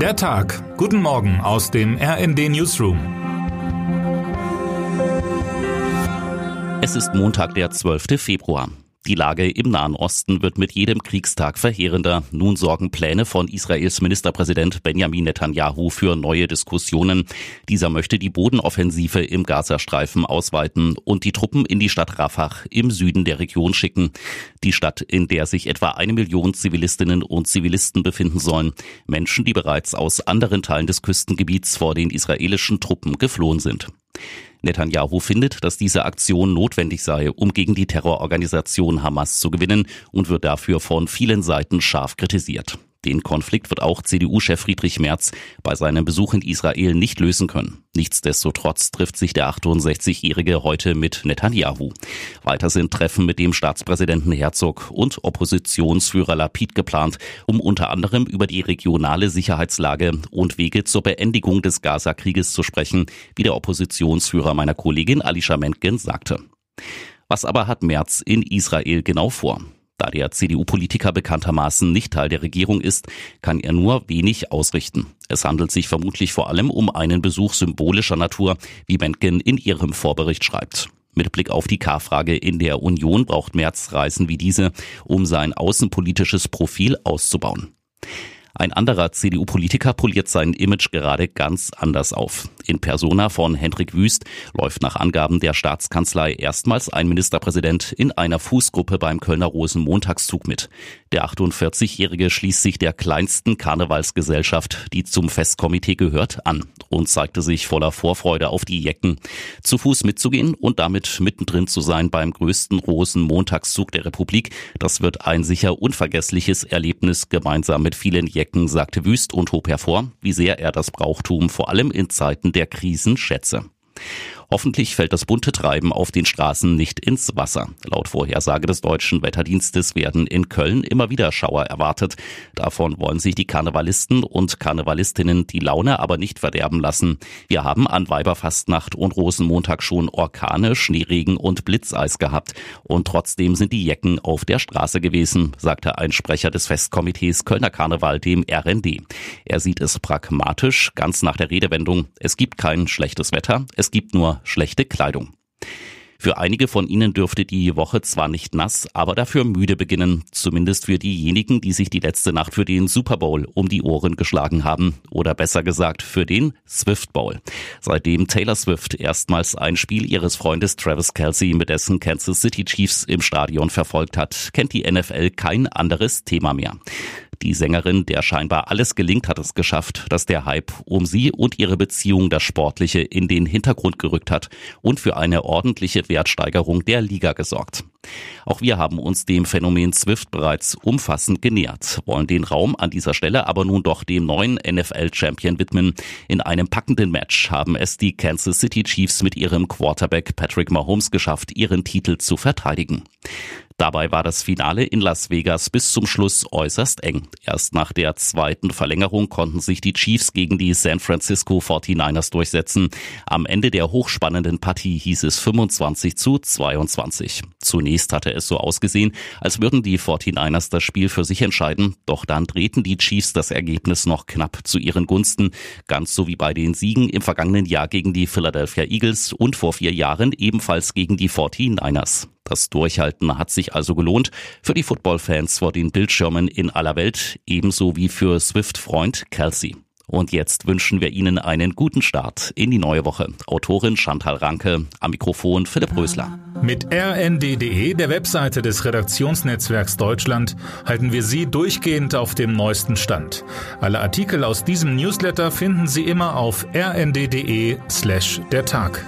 Der Tag. Guten Morgen aus dem RND Newsroom. Es ist Montag, der 12. Februar. Die Lage im Nahen Osten wird mit jedem Kriegstag verheerender. Nun sorgen Pläne von Israels Ministerpräsident Benjamin Netanyahu für neue Diskussionen. Dieser möchte die Bodenoffensive im Gazastreifen ausweiten und die Truppen in die Stadt Rafah im Süden der Region schicken. Die Stadt, in der sich etwa eine Million Zivilistinnen und Zivilisten befinden sollen. Menschen, die bereits aus anderen Teilen des Küstengebiets vor den israelischen Truppen geflohen sind. Netanyahu findet, dass diese Aktion notwendig sei, um gegen die Terrororganisation Hamas zu gewinnen und wird dafür von vielen Seiten scharf kritisiert. Den Konflikt wird auch CDU-Chef Friedrich Merz bei seinem Besuch in Israel nicht lösen können. Nichtsdestotrotz trifft sich der 68-Jährige heute mit Netanyahu. Weiter sind Treffen mit dem Staatspräsidenten Herzog und Oppositionsführer Lapid geplant, um unter anderem über die regionale Sicherheitslage und Wege zur Beendigung des Gaza-Krieges zu sprechen, wie der Oppositionsführer meiner Kollegin Alicia Mentgen sagte. Was aber hat Merz in Israel genau vor? Da der CDU-Politiker bekanntermaßen nicht Teil der Regierung ist, kann er nur wenig ausrichten. Es handelt sich vermutlich vor allem um einen Besuch symbolischer Natur, wie Mentgen in ihrem Vorbericht schreibt. Mit Blick auf die K-Frage in der Union braucht Merz Reisen wie diese, um sein außenpolitisches Profil auszubauen. Ein anderer CDU-Politiker poliert sein Image gerade ganz anders auf. In Persona von Hendrik Wüst läuft nach Angaben der Staatskanzlei erstmals ein Ministerpräsident in einer Fußgruppe beim Kölner Rosenmontagszug mit. Der 48-Jährige schließt sich der kleinsten Karnevalsgesellschaft, die zum Festkomitee gehört, an und zeigte sich voller Vorfreude auf die Jecken. Zu Fuß mitzugehen und damit mittendrin zu sein beim größten Rosenmontagszug der Republik, das wird ein sicher unvergessliches Erlebnis gemeinsam mit vielen Jecken Becken sagte Wüst und hob hervor, wie sehr er das Brauchtum vor allem in Zeiten der Krisen schätze. Hoffentlich fällt das bunte Treiben auf den Straßen nicht ins Wasser. Laut Vorhersage des deutschen Wetterdienstes werden in Köln immer wieder Schauer erwartet. Davon wollen sich die Karnevalisten und Karnevalistinnen die Laune aber nicht verderben lassen. Wir haben an Weiberfastnacht und Rosenmontag schon Orkane, Schneeregen und Blitzeis gehabt. Und trotzdem sind die Jecken auf der Straße gewesen, sagte ein Sprecher des Festkomitees Kölner Karneval dem RND. Er sieht es pragmatisch, ganz nach der Redewendung, es gibt kein schlechtes Wetter, es gibt nur schlechte Kleidung. Für einige von Ihnen dürfte die Woche zwar nicht nass, aber dafür müde beginnen. Zumindest für diejenigen, die sich die letzte Nacht für den Super Bowl um die Ohren geschlagen haben. Oder besser gesagt für den Swift Bowl. Seitdem Taylor Swift erstmals ein Spiel ihres Freundes Travis Kelsey mit dessen Kansas City Chiefs im Stadion verfolgt hat, kennt die NFL kein anderes Thema mehr. Die Sängerin, der scheinbar alles gelingt, hat es geschafft, dass der Hype um sie und ihre Beziehung das Sportliche in den Hintergrund gerückt hat und für eine ordentliche Wertsteigerung der Liga gesorgt. Auch wir haben uns dem Phänomen Swift bereits umfassend genähert, wollen den Raum an dieser Stelle aber nun doch dem neuen NFL-Champion widmen. In einem packenden Match haben es die Kansas City Chiefs mit ihrem Quarterback Patrick Mahomes geschafft, ihren Titel zu verteidigen. Dabei war das Finale in Las Vegas bis zum Schluss äußerst eng. Erst nach der zweiten Verlängerung konnten sich die Chiefs gegen die San Francisco 49ers durchsetzen. Am Ende der hochspannenden Partie hieß es 25 zu 22. Zunächst hatte es so ausgesehen, als würden die 49ers das Spiel für sich entscheiden, doch dann drehten die Chiefs das Ergebnis noch knapp zu ihren Gunsten, ganz so wie bei den Siegen im vergangenen Jahr gegen die Philadelphia Eagles und vor vier Jahren ebenfalls gegen die 49ers. Das Durchhalten hat sich also gelohnt für die Footballfans vor den Bildschirmen in aller Welt, ebenso wie für Swift-Freund Kelsey. Und jetzt wünschen wir Ihnen einen guten Start in die neue Woche. Autorin Chantal Ranke, am Mikrofon Philipp Rösler. Mit rnd.de, der Webseite des Redaktionsnetzwerks Deutschland, halten wir Sie durchgehend auf dem neuesten Stand. Alle Artikel aus diesem Newsletter finden Sie immer auf rnd.de slash der Tag.